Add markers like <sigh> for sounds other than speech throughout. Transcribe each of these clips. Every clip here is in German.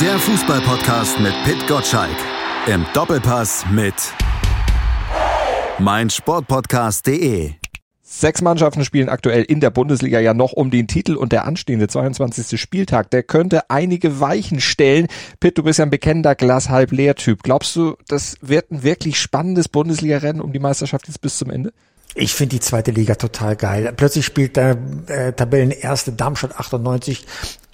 Der Fußballpodcast mit Pit Gottschalk. Im Doppelpass mit meinsportpodcast.de. Sechs Mannschaften spielen aktuell in der Bundesliga ja noch um den Titel und der anstehende 22. Spieltag, der könnte einige Weichen stellen. Pitt, du bist ja ein bekennender Glas-halb-leer-Typ. Glaubst du, das wird ein wirklich spannendes Bundesliga-Rennen um die Meisterschaft jetzt bis zum Ende? Ich finde die zweite Liga total geil. Plötzlich spielt der äh, Tabellenerste Darmstadt 98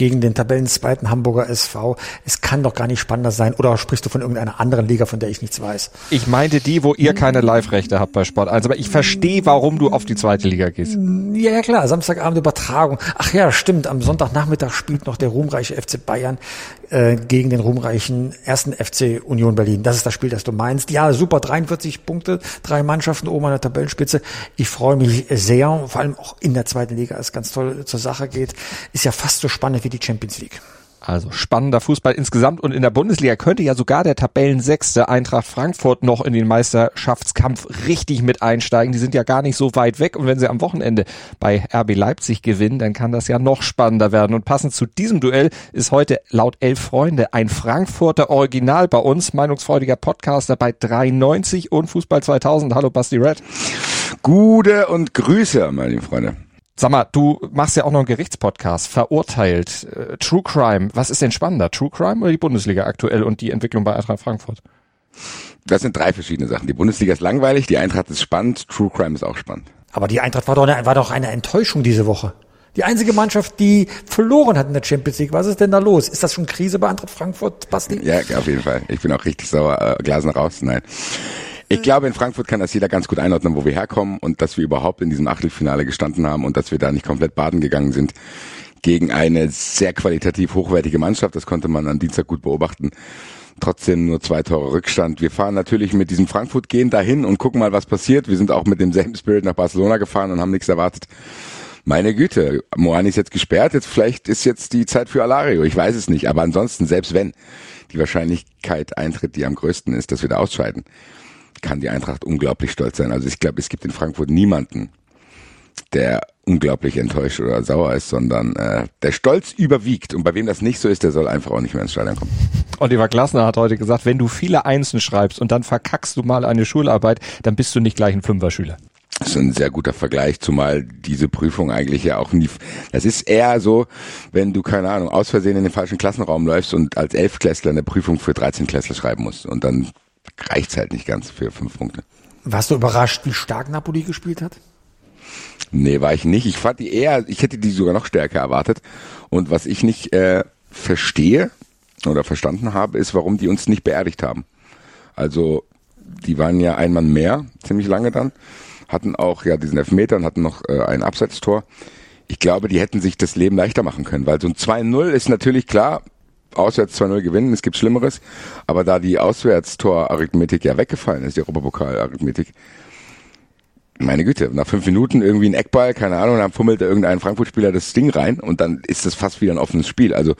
gegen den Tabellenzweiten Hamburger SV. Es kann doch gar nicht spannender sein. Oder sprichst du von irgendeiner anderen Liga, von der ich nichts weiß? Ich meinte die, wo ihr keine Live-Rechte habt bei Sport 1. Aber ich verstehe, warum du auf die zweite Liga gehst. Ja, ja klar. Samstagabend Übertragung. Ach ja, stimmt. Am Sonntagnachmittag spielt noch der ruhmreiche FC Bayern äh, gegen den ruhmreichen ersten FC Union Berlin. Das ist das Spiel, das du meinst. Ja, super. 43 Punkte, drei Mannschaften oben an der Tabellenspitze. Ich freue mich sehr, vor allem auch in der zweiten Liga, es ganz toll zur Sache geht. Ist ja fast so spannend wie die Champions League. Also spannender Fußball insgesamt und in der Bundesliga könnte ja sogar der Tabellensechste Eintracht Frankfurt noch in den Meisterschaftskampf richtig mit einsteigen. Die sind ja gar nicht so weit weg und wenn sie am Wochenende bei RB Leipzig gewinnen, dann kann das ja noch spannender werden. Und passend zu diesem Duell ist heute laut Elf Freunde ein Frankfurter Original bei uns, meinungsfreudiger Podcaster bei 390 und Fußball 2000. Hallo Basti Red. Gute und Grüße, meine Freunde. Sag mal, du machst ja auch noch einen Gerichtspodcast, verurteilt, äh, True Crime. Was ist denn spannender, True Crime oder die Bundesliga aktuell und die Entwicklung bei Eintracht Frankfurt? Das sind drei verschiedene Sachen. Die Bundesliga ist langweilig, die Eintracht ist spannend, True Crime ist auch spannend. Aber die Eintracht war doch eine, war doch eine Enttäuschung diese Woche. Die einzige Mannschaft, die verloren hat in der Champions League. Was ist denn da los? Ist das schon Krise bei Eintracht Frankfurt, Basti? Ja, auf jeden Fall. Ich bin auch richtig sauer. Äh, Glasen raus. Nein. Ich glaube, in Frankfurt kann das jeder ganz gut einordnen, wo wir herkommen und dass wir überhaupt in diesem Achtelfinale gestanden haben und dass wir da nicht komplett baden gegangen sind gegen eine sehr qualitativ hochwertige Mannschaft. Das konnte man am Dienstag gut beobachten. Trotzdem nur zwei Tore Rückstand. Wir fahren natürlich mit diesem Frankfurt-Gehen dahin und gucken mal, was passiert. Wir sind auch mit demselben Spirit nach Barcelona gefahren und haben nichts erwartet. Meine Güte, Moani ist jetzt gesperrt. Jetzt vielleicht ist jetzt die Zeit für Alario. Ich weiß es nicht. Aber ansonsten, selbst wenn die Wahrscheinlichkeit eintritt, die am größten ist, dass wir da ausscheiden, kann die Eintracht unglaublich stolz sein. Also ich glaube, es gibt in Frankfurt niemanden, der unglaublich enttäuscht oder sauer ist, sondern äh, der Stolz überwiegt. Und bei wem das nicht so ist, der soll einfach auch nicht mehr ins Stadion kommen. Oliver Glasner hat heute gesagt, wenn du viele Einsen schreibst und dann verkackst du mal eine Schularbeit, dann bist du nicht gleich ein Fünfer-Schüler. Das ist ein sehr guter Vergleich, zumal diese Prüfung eigentlich ja auch nie, das ist eher so, wenn du, keine Ahnung, aus Versehen in den falschen Klassenraum läufst und als Elfklässler eine Prüfung für 13 Klässler schreiben musst und dann reicht's halt nicht ganz für fünf Punkte. Warst du überrascht, wie stark Napoli gespielt hat? Nee, war ich nicht. Ich fand die eher, ich hätte die sogar noch stärker erwartet. Und was ich nicht äh, verstehe oder verstanden habe, ist, warum die uns nicht beerdigt haben. Also, die waren ja ein Mann mehr, ziemlich lange dann, hatten auch ja diesen Elfmeter und hatten noch äh, ein Abseitstor. Ich glaube, die hätten sich das Leben leichter machen können, weil so ein 2-0 ist natürlich klar, auswärts 2-0 gewinnen, es gibt Schlimmeres. Aber da die Auswärtstor-Arithmetik ja weggefallen ist, die Europapokal-Arithmetik, meine Güte, nach fünf Minuten irgendwie ein Eckball, keine Ahnung, dann fummelt da irgendein Frankfurt-Spieler das Ding rein und dann ist das fast wieder ein offenes Spiel. Also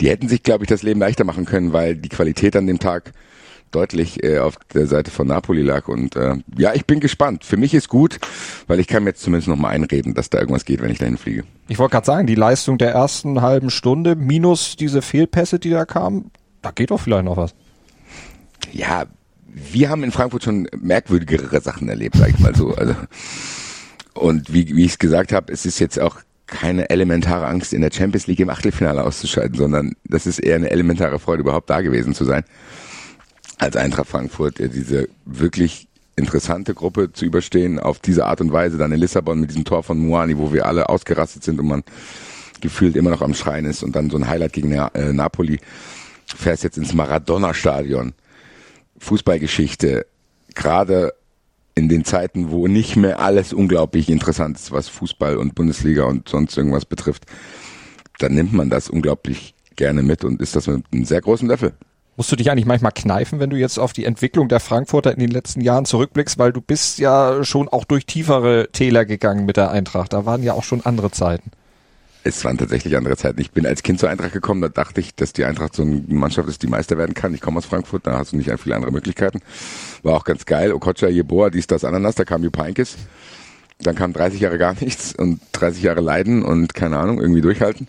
die hätten sich, glaube ich, das Leben leichter machen können, weil die Qualität an dem Tag deutlich äh, auf der Seite von Napoli lag. Und äh, ja, ich bin gespannt. Für mich ist gut, weil ich kann mir jetzt zumindest noch mal einreden, dass da irgendwas geht, wenn ich dahin fliege. Ich wollte gerade sagen, die Leistung der ersten halben Stunde minus diese Fehlpässe, die da kamen, da geht doch vielleicht noch was. Ja, wir haben in Frankfurt schon merkwürdigere Sachen erlebt, sag ich mal so. Also und wie, wie ich es gesagt habe, es ist jetzt auch keine elementare Angst, in der Champions League im Achtelfinale auszuscheiden, sondern das ist eher eine elementare Freude, überhaupt da gewesen zu sein als Eintracht Frankfurt diese wirklich interessante Gruppe zu überstehen, auf diese Art und Weise dann in Lissabon mit diesem Tor von Muani, wo wir alle ausgerastet sind und man gefühlt immer noch am Schreien ist und dann so ein Highlight gegen äh, Napoli, fährst jetzt ins Maradona-Stadion. Fußballgeschichte, gerade in den Zeiten, wo nicht mehr alles unglaublich interessant ist, was Fußball und Bundesliga und sonst irgendwas betrifft, dann nimmt man das unglaublich gerne mit und ist das mit einem sehr großen Löffel. Musst du dich eigentlich manchmal kneifen, wenn du jetzt auf die Entwicklung der Frankfurter in den letzten Jahren zurückblickst, weil du bist ja schon auch durch tiefere Täler gegangen mit der Eintracht. Da waren ja auch schon andere Zeiten. Es waren tatsächlich andere Zeiten. Ich bin als Kind zur Eintracht gekommen, da dachte ich, dass die Eintracht so eine Mannschaft ist, die Meister werden kann. Ich komme aus Frankfurt, da hast du nicht viele andere Möglichkeiten. War auch ganz geil. Okocha, Jeboa, dies, das, Ananas, da kam Jupainkis. Dann kam 30 Jahre gar nichts und 30 Jahre Leiden und keine Ahnung, irgendwie durchhalten.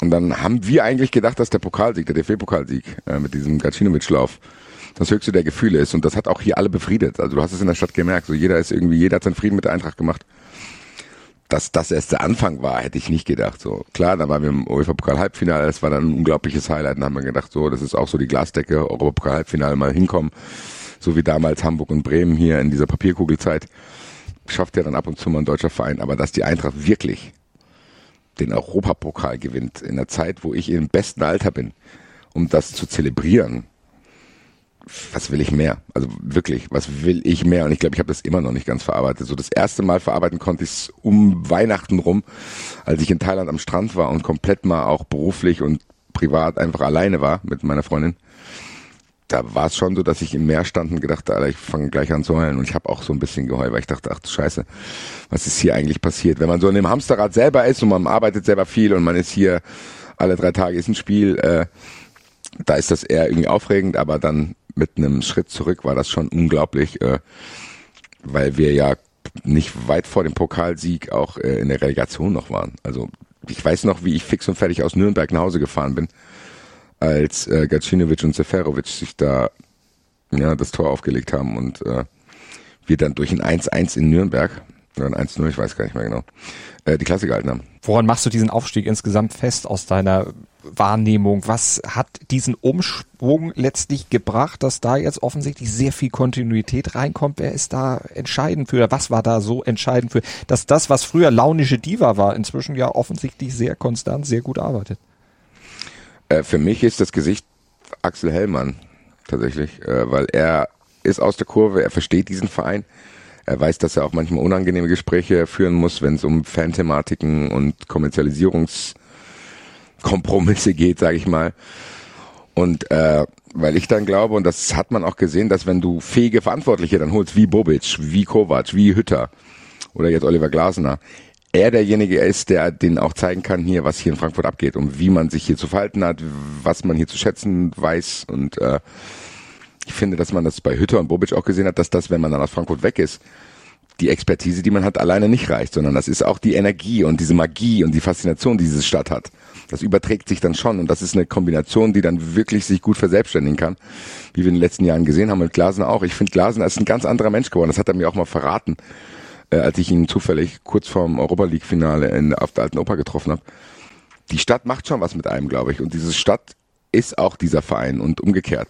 Und dann haben wir eigentlich gedacht, dass der Pokalsieg, der DFB-Pokalsieg äh, mit diesem Gacinovic-Lauf das höchste der Gefühle ist. Und das hat auch hier alle befriedet. Also du hast es in der Stadt gemerkt. So jeder ist irgendwie, jeder hat seinen Frieden mit der Eintracht gemacht. Dass das erst der Anfang war, hätte ich nicht gedacht. So klar, da waren wir im UEFA-Pokal-Halbfinale. Das war dann ein unglaubliches Highlight. Dann haben wir gedacht, so das ist auch so die Glasdecke, Europapokal-Halbfinale mal hinkommen, so wie damals Hamburg und Bremen hier in dieser Papierkugelzeit. Schafft ja dann ab und zu mal ein deutscher Verein. Aber dass die Eintracht wirklich den Europapokal gewinnt in der Zeit, wo ich im besten Alter bin, um das zu zelebrieren, was will ich mehr? Also wirklich, was will ich mehr? Und ich glaube, ich habe das immer noch nicht ganz verarbeitet. So das erste Mal verarbeiten konnte ich es um Weihnachten rum, als ich in Thailand am Strand war und komplett mal auch beruflich und privat einfach alleine war mit meiner Freundin. Da war es schon so, dass ich im Meer stand und gedacht, Alter, ich fange gleich an zu heulen. Und ich habe auch so ein bisschen geheult, weil ich dachte, ach du Scheiße, was ist hier eigentlich passiert? Wenn man so in dem Hamsterrad selber ist und man arbeitet selber viel und man ist hier alle drei Tage ist ein Spiel, äh, da ist das eher irgendwie aufregend, aber dann mit einem Schritt zurück war das schon unglaublich, äh, weil wir ja nicht weit vor dem Pokalsieg auch äh, in der Relegation noch waren. Also ich weiß noch, wie ich fix und fertig aus Nürnberg nach Hause gefahren bin, als äh, Gacinovic und Seferovic sich da ja das Tor aufgelegt haben und äh, wir dann durch ein 1-1 in Nürnberg oder ein 1-0, ich weiß gar nicht mehr genau, äh, die Klasse gehalten haben. Woran machst du diesen Aufstieg insgesamt fest aus deiner Wahrnehmung? Was hat diesen Umschwung letztlich gebracht, dass da jetzt offensichtlich sehr viel Kontinuität reinkommt? Wer ist da entscheidend für? Was war da so entscheidend für, dass das, was früher launische Diva war, inzwischen ja offensichtlich sehr konstant, sehr gut arbeitet? Äh, für mich ist das Gesicht Axel Hellmann tatsächlich, äh, weil er ist aus der Kurve, er versteht diesen Verein. Er weiß, dass er auch manchmal unangenehme Gespräche führen muss, wenn es um Fanthematiken und Kommerzialisierungs Kompromisse geht, sage ich mal. Und äh, weil ich dann glaube, und das hat man auch gesehen, dass wenn du fähige Verantwortliche dann holst, wie Bobic, wie Kovac, wie Hütter oder jetzt Oliver Glasner, er derjenige ist, der den auch zeigen kann hier, was hier in Frankfurt abgeht und wie man sich hier zu verhalten hat, was man hier zu schätzen weiß. Und äh, ich finde, dass man das bei Hütter und Bobic auch gesehen hat, dass das, wenn man dann aus Frankfurt weg ist, die Expertise, die man hat, alleine nicht reicht, sondern das ist auch die Energie und diese Magie und die Faszination, die diese Stadt hat. Das überträgt sich dann schon und das ist eine Kombination, die dann wirklich sich gut verselbstständigen kann, wie wir in den letzten Jahren gesehen haben mit Glasner auch. Ich finde, Glasner ist ein ganz anderer Mensch geworden. Das hat er mir auch mal verraten, äh, als ich ihn zufällig kurz vorm Europa League Finale in, auf der Alten Oper getroffen habe. Die Stadt macht schon was mit einem, glaube ich. Und diese Stadt ist auch dieser Verein und umgekehrt.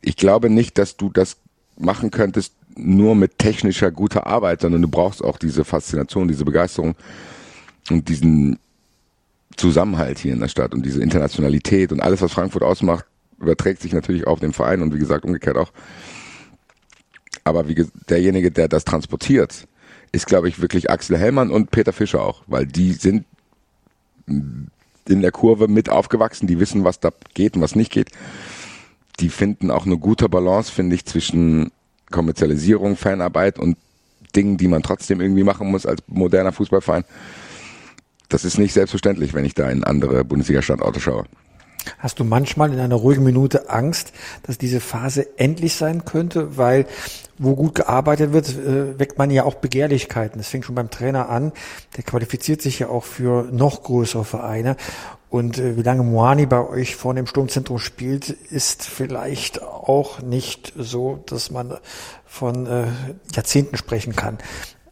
Ich glaube nicht, dass du das machen könntest, nur mit technischer guter Arbeit, sondern du brauchst auch diese Faszination, diese Begeisterung und diesen Zusammenhalt hier in der Stadt und diese Internationalität und alles, was Frankfurt ausmacht, überträgt sich natürlich auf den Verein und wie gesagt umgekehrt auch. Aber wie derjenige, der das transportiert, ist, glaube ich, wirklich Axel Hellmann und Peter Fischer auch, weil die sind in der Kurve mit aufgewachsen, die wissen, was da geht und was nicht geht. Die finden auch eine gute Balance, finde ich, zwischen Kommerzialisierung, Fanarbeit und Dingen, die man trotzdem irgendwie machen muss als moderner Fußballverein. Das ist nicht selbstverständlich, wenn ich da in andere Bundesliga-Standorte schaue. Hast du manchmal in einer ruhigen Minute Angst, dass diese Phase endlich sein könnte? Weil wo gut gearbeitet wird, äh, weckt man ja auch Begehrlichkeiten. Das fängt schon beim Trainer an. Der qualifiziert sich ja auch für noch größere Vereine. Und äh, wie lange Moani bei euch vorne im Sturmzentrum spielt, ist vielleicht auch nicht so, dass man von äh, Jahrzehnten sprechen kann.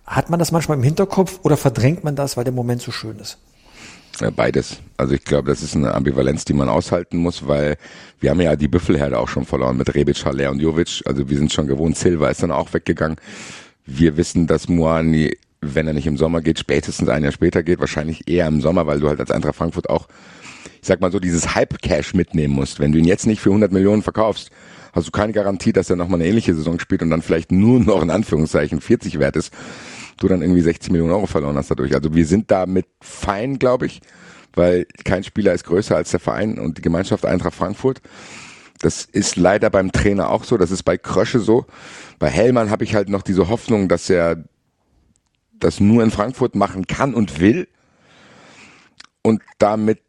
Hat man das manchmal im Hinterkopf oder verdrängt man das, weil der Moment so schön ist? Beides. Also ich glaube, das ist eine Ambivalenz, die man aushalten muss, weil wir haben ja die Büffelherde auch schon verloren mit Rebic, Haller und Jovic. Also wir sind schon gewohnt. Silva ist dann auch weggegangen. Wir wissen, dass Moani, wenn er nicht im Sommer geht, spätestens ein Jahr später geht, wahrscheinlich eher im Sommer, weil du halt als Eintracht Frankfurt auch, ich sag mal so, dieses Hype-Cash mitnehmen musst. Wenn du ihn jetzt nicht für 100 Millionen verkaufst, hast du keine Garantie, dass er nochmal eine ähnliche Saison spielt und dann vielleicht nur noch in Anführungszeichen 40 wert ist du dann irgendwie 60 Millionen Euro verloren hast dadurch. Also wir sind damit fein, glaube ich, weil kein Spieler ist größer als der Verein und die Gemeinschaft Eintracht Frankfurt. Das ist leider beim Trainer auch so, das ist bei Krösche so. Bei Hellmann habe ich halt noch diese Hoffnung, dass er das nur in Frankfurt machen kann und will. Und damit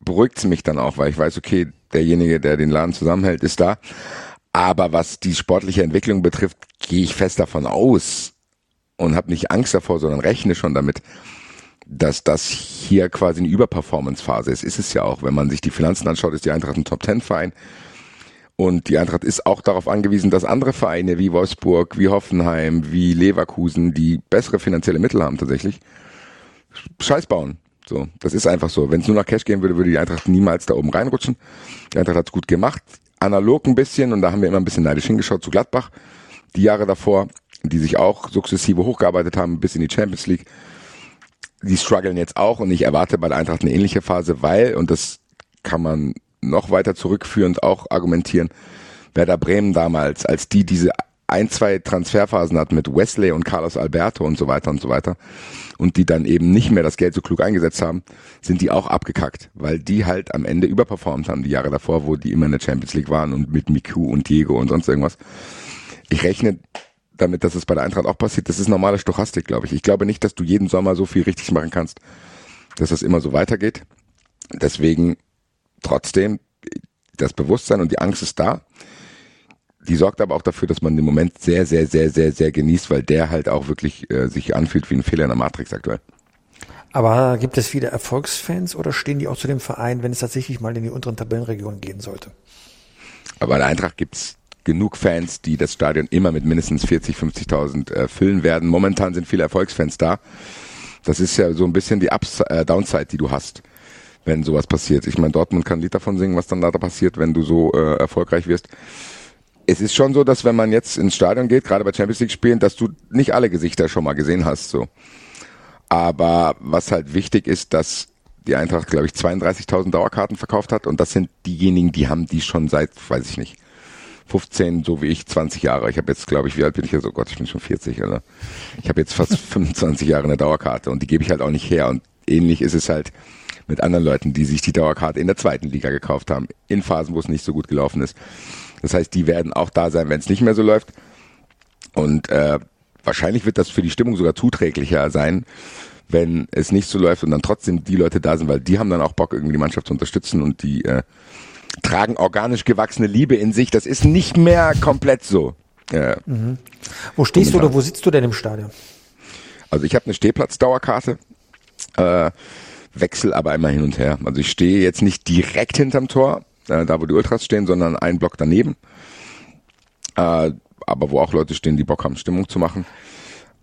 beruhigt es mich dann auch, weil ich weiß, okay, derjenige, der den Laden zusammenhält, ist da. Aber was die sportliche Entwicklung betrifft, gehe ich fest davon aus, und habe nicht Angst davor, sondern rechne schon damit, dass das hier quasi eine Überperformance-Phase ist. Ist es ja auch. Wenn man sich die Finanzen anschaut, ist die Eintracht ein Top-10-Verein. Und die Eintracht ist auch darauf angewiesen, dass andere Vereine wie Wolfsburg, wie Hoffenheim, wie Leverkusen, die bessere finanzielle Mittel haben tatsächlich, Scheiß bauen. So, das ist einfach so. Wenn es nur nach Cash gehen würde, würde die Eintracht niemals da oben reinrutschen. Die Eintracht hat es gut gemacht, analog ein bisschen und da haben wir immer ein bisschen neidisch hingeschaut zu Gladbach. Die Jahre davor, die sich auch sukzessive hochgearbeitet haben bis in die Champions League. Die strugglen jetzt auch und ich erwarte bei der Eintracht eine ähnliche Phase, weil, und das kann man noch weiter zurückführend auch argumentieren, Werder Bremen damals, als die diese ein, zwei Transferphasen hat mit Wesley und Carlos Alberto und so weiter und so weiter und die dann eben nicht mehr das Geld so klug eingesetzt haben, sind die auch abgekackt, weil die halt am Ende überperformt haben die Jahre davor, wo die immer in der Champions League waren und mit Miku und Diego und sonst irgendwas. Ich rechne damit, dass es bei der Eintracht auch passiert. Das ist normale Stochastik, glaube ich. Ich glaube nicht, dass du jeden Sommer so viel richtig machen kannst, dass das immer so weitergeht. Deswegen trotzdem das Bewusstsein und die Angst ist da. Die sorgt aber auch dafür, dass man den Moment sehr, sehr, sehr, sehr, sehr genießt, weil der halt auch wirklich äh, sich anfühlt wie ein Fehler in der Matrix aktuell. Aber gibt es viele Erfolgsfans oder stehen die auch zu dem Verein, wenn es tatsächlich mal in die unteren Tabellenregionen gehen sollte? Aber bei der Eintracht gibt's genug Fans, die das Stadion immer mit mindestens 40, 50.000 äh, füllen werden. Momentan sind viele Erfolgsfans da. Das ist ja so ein bisschen die Ups äh, Downside, die du hast, wenn sowas passiert. Ich meine, Dortmund kann ein Lied davon singen, was dann da passiert, wenn du so äh, erfolgreich wirst es ist schon so, dass wenn man jetzt ins Stadion geht, gerade bei Champions League Spielen, dass du nicht alle Gesichter schon mal gesehen hast, so. Aber was halt wichtig ist, dass die Eintracht, glaube ich, 32.000 Dauerkarten verkauft hat und das sind diejenigen, die haben die schon seit, weiß ich nicht, 15, so wie ich, 20 Jahre. Ich habe jetzt, glaube ich, wie alt bin ich jetzt? Oh Gott, ich bin schon 40, oder? Ich habe jetzt fast <laughs> 25 Jahre eine Dauerkarte und die gebe ich halt auch nicht her. Und ähnlich ist es halt mit anderen Leuten, die sich die Dauerkarte in der zweiten Liga gekauft haben, in Phasen, wo es nicht so gut gelaufen ist. Das heißt, die werden auch da sein, wenn es nicht mehr so läuft. Und äh, wahrscheinlich wird das für die Stimmung sogar zuträglicher sein, wenn es nicht so läuft und dann trotzdem die Leute da sind, weil die haben dann auch Bock, irgendwie die Mannschaft zu unterstützen und die äh, tragen organisch gewachsene Liebe in sich. Das ist nicht mehr komplett so. Äh, mhm. Wo stehst du oder wo sitzt du denn im Stadion? Also ich habe eine Stehplatzdauerkarte, äh, wechsel aber immer hin und her. Also ich stehe jetzt nicht direkt hinterm Tor, äh, da wo die Ultras stehen, sondern einen Block daneben. Äh, aber wo auch Leute stehen, die Bock haben, Stimmung zu machen.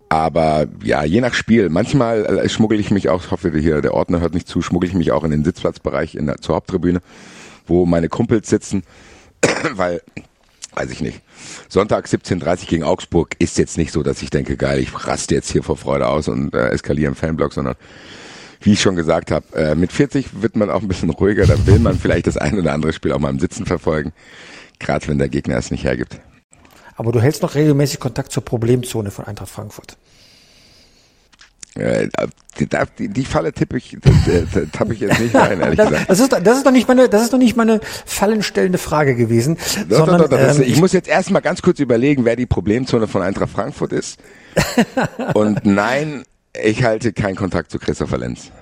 Aber ja, je nach Spiel. Manchmal äh, schmuggel ich mich auch, ich hoffe hier, der Ordner hört nicht zu, schmuggel ich mich auch in den Sitzplatzbereich in der, zur Haupttribüne, wo meine Kumpels sitzen, <clears throat> weil, weiß ich nicht. Sonntag 17.30 gegen Augsburg ist jetzt nicht so, dass ich denke, geil, ich raste jetzt hier vor Freude aus und äh, eskaliere im Fanblock, sondern wie ich schon gesagt habe, äh, mit 40 wird man auch ein bisschen ruhiger, da will man vielleicht das ein oder andere Spiel auch mal im Sitzen verfolgen, gerade wenn der Gegner es nicht hergibt. Aber du hältst noch regelmäßig Kontakt zur Problemzone von Eintracht Frankfurt. Äh, die, die, Falle tippe ich, tappe ich jetzt nicht rein, ehrlich <laughs> das, gesagt. Das ist, das ist doch nicht meine, das ist doch nicht meine fallenstellende Frage gewesen. Doch, sondern, doch, doch, ähm, ich muss jetzt erstmal ganz kurz überlegen, wer die Problemzone von Eintracht Frankfurt ist. <laughs> Und nein, ich halte keinen Kontakt zu Christopher Lenz.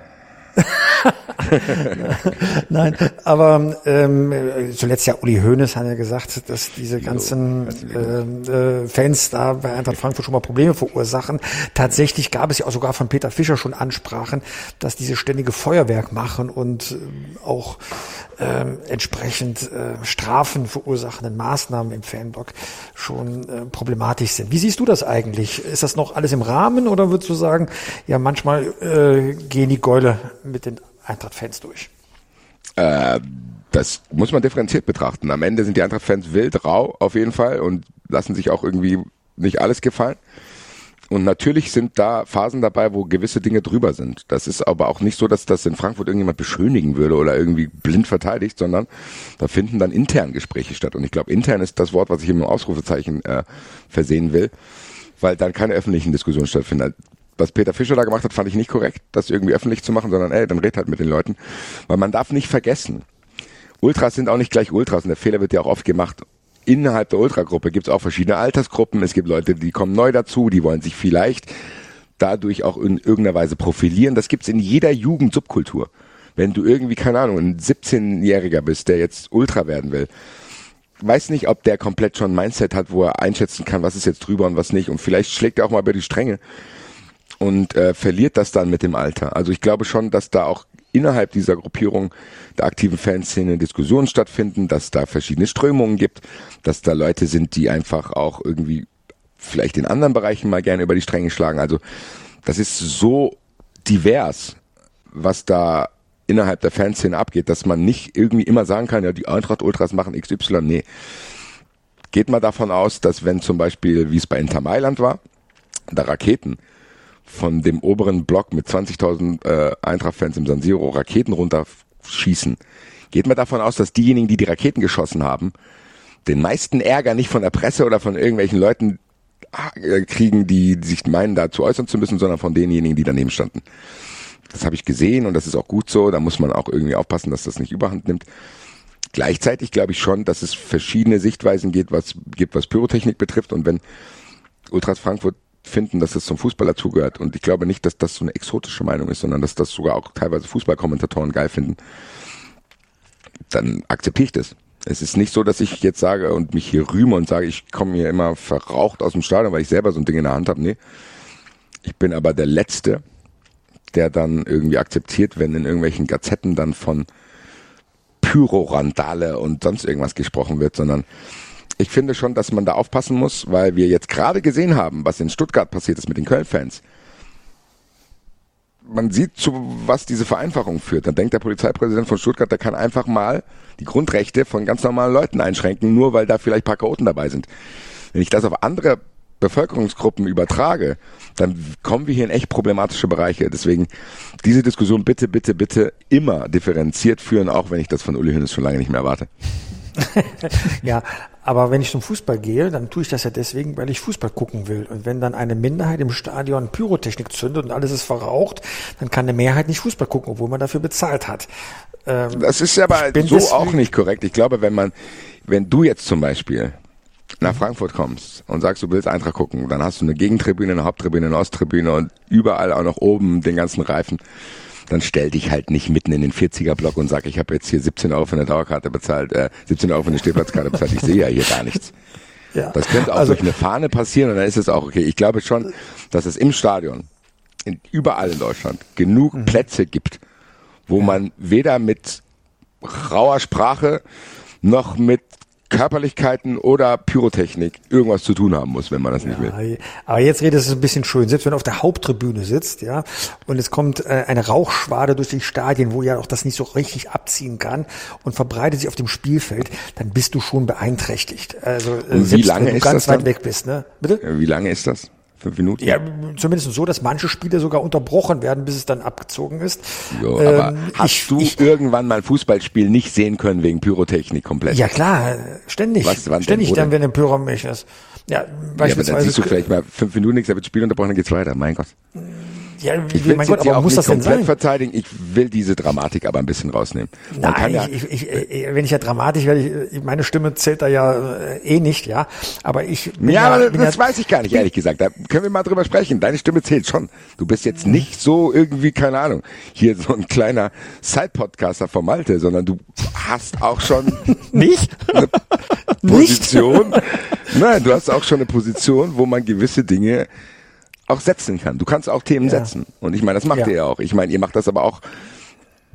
<laughs> Nein, aber ähm, zuletzt ja Uli Hoeneß hat ja gesagt, dass diese ganzen äh, äh, Fans da bei Eintracht Frankfurt schon mal Probleme verursachen. Tatsächlich gab es ja auch sogar von Peter Fischer schon Ansprachen, dass diese ständige Feuerwerk machen und äh, auch äh, entsprechend äh, Strafen verursachenden Maßnahmen im Fanblock schon äh, problematisch sind. Wie siehst du das eigentlich? Ist das noch alles im Rahmen oder würdest du sagen, ja manchmal äh, gehen die Gäule mit den Eintracht-Fans durch? Äh, das muss man differenziert betrachten. Am Ende sind die Eintracht-Fans wild, rau auf jeden Fall und lassen sich auch irgendwie nicht alles gefallen. Und natürlich sind da Phasen dabei, wo gewisse Dinge drüber sind. Das ist aber auch nicht so, dass das in Frankfurt irgendjemand beschönigen würde oder irgendwie blind verteidigt, sondern da finden dann intern Gespräche statt. Und ich glaube, intern ist das Wort, was ich im Ausrufezeichen äh, versehen will, weil dann keine öffentlichen Diskussionen stattfinden was Peter Fischer da gemacht hat, fand ich nicht korrekt, das irgendwie öffentlich zu machen, sondern ey, dann red halt mit den Leuten. Weil man darf nicht vergessen, Ultras sind auch nicht gleich Ultras und der Fehler wird ja auch oft gemacht. Innerhalb der Ultragruppe gibt es auch verschiedene Altersgruppen. Es gibt Leute, die kommen neu dazu, die wollen sich vielleicht dadurch auch in irgendeiner Weise profilieren. Das gibt's in jeder Jugendsubkultur. Wenn du irgendwie, keine Ahnung, ein 17-Jähriger bist, der jetzt Ultra werden will, weiß nicht, ob der komplett schon ein Mindset hat, wo er einschätzen kann, was ist jetzt drüber und was nicht. Und vielleicht schlägt er auch mal über die Stränge und äh, verliert das dann mit dem Alter. Also ich glaube schon, dass da auch innerhalb dieser Gruppierung der aktiven Fanszene Diskussionen stattfinden, dass da verschiedene Strömungen gibt, dass da Leute sind, die einfach auch irgendwie vielleicht in anderen Bereichen mal gerne über die Stränge schlagen. Also das ist so divers, was da innerhalb der Fanszene abgeht, dass man nicht irgendwie immer sagen kann, ja, die Eintracht-Ultras machen XY. Nee. Geht mal davon aus, dass wenn zum Beispiel, wie es bei Inter Mailand war, da Raketen von dem oberen Block mit 20.000 äh, Eintracht-Fans im San Siro Raketen runterschießen, geht man davon aus, dass diejenigen, die die Raketen geschossen haben, den meisten Ärger nicht von der Presse oder von irgendwelchen Leuten äh, kriegen, die sich meinen, dazu äußern zu müssen, sondern von denjenigen, die daneben standen. Das habe ich gesehen und das ist auch gut so. Da muss man auch irgendwie aufpassen, dass das nicht überhand nimmt. Gleichzeitig glaube ich schon, dass es verschiedene Sichtweisen gibt, was, gibt, was Pyrotechnik betrifft. Und wenn Ultras Frankfurt finden, dass das zum Fußball dazugehört. Und ich glaube nicht, dass das so eine exotische Meinung ist, sondern dass das sogar auch teilweise Fußballkommentatoren geil finden. Dann akzeptiere ich das. Es ist nicht so, dass ich jetzt sage und mich hier rühme und sage, ich komme hier immer verraucht aus dem Stadion, weil ich selber so ein Ding in der Hand habe. Nee. Ich bin aber der Letzte, der dann irgendwie akzeptiert, wenn in irgendwelchen Gazetten dann von Pyrorandale und sonst irgendwas gesprochen wird, sondern ich finde schon, dass man da aufpassen muss, weil wir jetzt gerade gesehen haben, was in Stuttgart passiert ist mit den Köln-Fans. Man sieht, zu was diese Vereinfachung führt. Dann denkt der Polizeipräsident von Stuttgart, der kann einfach mal die Grundrechte von ganz normalen Leuten einschränken, nur weil da vielleicht paar Chaoten dabei sind. Wenn ich das auf andere Bevölkerungsgruppen übertrage, dann kommen wir hier in echt problematische Bereiche. Deswegen diese Diskussion bitte, bitte, bitte immer differenziert führen, auch wenn ich das von Uli Hönes schon lange nicht mehr erwarte. <laughs> ja, aber wenn ich zum Fußball gehe, dann tue ich das ja deswegen, weil ich Fußball gucken will. Und wenn dann eine Minderheit im Stadion Pyrotechnik zündet und alles ist verraucht, dann kann eine Mehrheit nicht Fußball gucken, obwohl man dafür bezahlt hat. Ähm, das ist aber so auch nicht korrekt. Ich glaube, wenn man, wenn du jetzt zum Beispiel nach Frankfurt kommst und sagst, du willst Eintracht gucken, dann hast du eine Gegentribüne, eine Haupttribüne, eine Osttribüne und überall auch noch oben den ganzen Reifen. Dann stell dich halt nicht mitten in den 40er-Block und sag, ich habe jetzt hier 17 Euro für eine Dauerkarte bezahlt, äh, 17 Euro für eine Stehplatzkarte bezahlt, ich sehe ja hier gar nichts. <laughs> Ja. Das könnte auch also, durch eine Fahne passieren und dann ist es auch okay. Ich glaube schon, dass es im Stadion, in, überall in Deutschland, genug mhm. Plätze gibt, wo ja. man weder mit rauer Sprache noch mit Körperlichkeiten oder Pyrotechnik irgendwas zu tun haben muss, wenn man das nicht ja, will. Aber jetzt redet es ein bisschen schön. Selbst wenn du auf der Haupttribüne sitzt, ja, und es kommt äh, eine Rauchschwade durch die Stadien, wo ja auch das nicht so richtig abziehen kann und verbreitet sich auf dem Spielfeld, dann bist du schon beeinträchtigt. Also äh, selbst lange wenn du ganz weit weg bist, ne? Bitte? Wie lange ist das? Fünf Minuten? Ja, zumindest so, dass manche Spiele sogar unterbrochen werden, bis es dann abgezogen ist. Jo, aber ähm, hast ich, du ich, irgendwann mal ein Fußballspiel nicht sehen können wegen Pyrotechnik komplett? Ja klar, ständig. Was, wann ständig denn, dann, wenn ein Pyromech ist. Ja, beispielsweise. Ja, aber dann siehst du vielleicht mal fünf Minuten nichts, da wird Spiel unterbrochen, dann geht's weiter. Mein Gott. Ja, ich will mein Gott, aber muss das denn sein? verteidigen. Ich will diese Dramatik aber ein bisschen rausnehmen. Man Nein, ja ich, ich, ich, wenn ich ja dramatisch werde, ich, meine Stimme zählt da ja äh, eh nicht, ja. Aber ich bin ja, ja das ja, weiß ich gar nicht, ehrlich gesagt. Da können wir mal drüber sprechen. Deine Stimme zählt schon. Du bist jetzt nicht so irgendwie, keine Ahnung, hier so ein kleiner Side-Podcaster vom Malte, sondern du hast auch schon <laughs> nicht eine <laughs> Position. Nicht? Nein, du hast auch schon eine Position, wo man gewisse Dinge auch setzen kann. Du kannst auch Themen ja. setzen. Und ich meine, das macht ja. ihr ja auch. Ich meine, ihr macht das aber auch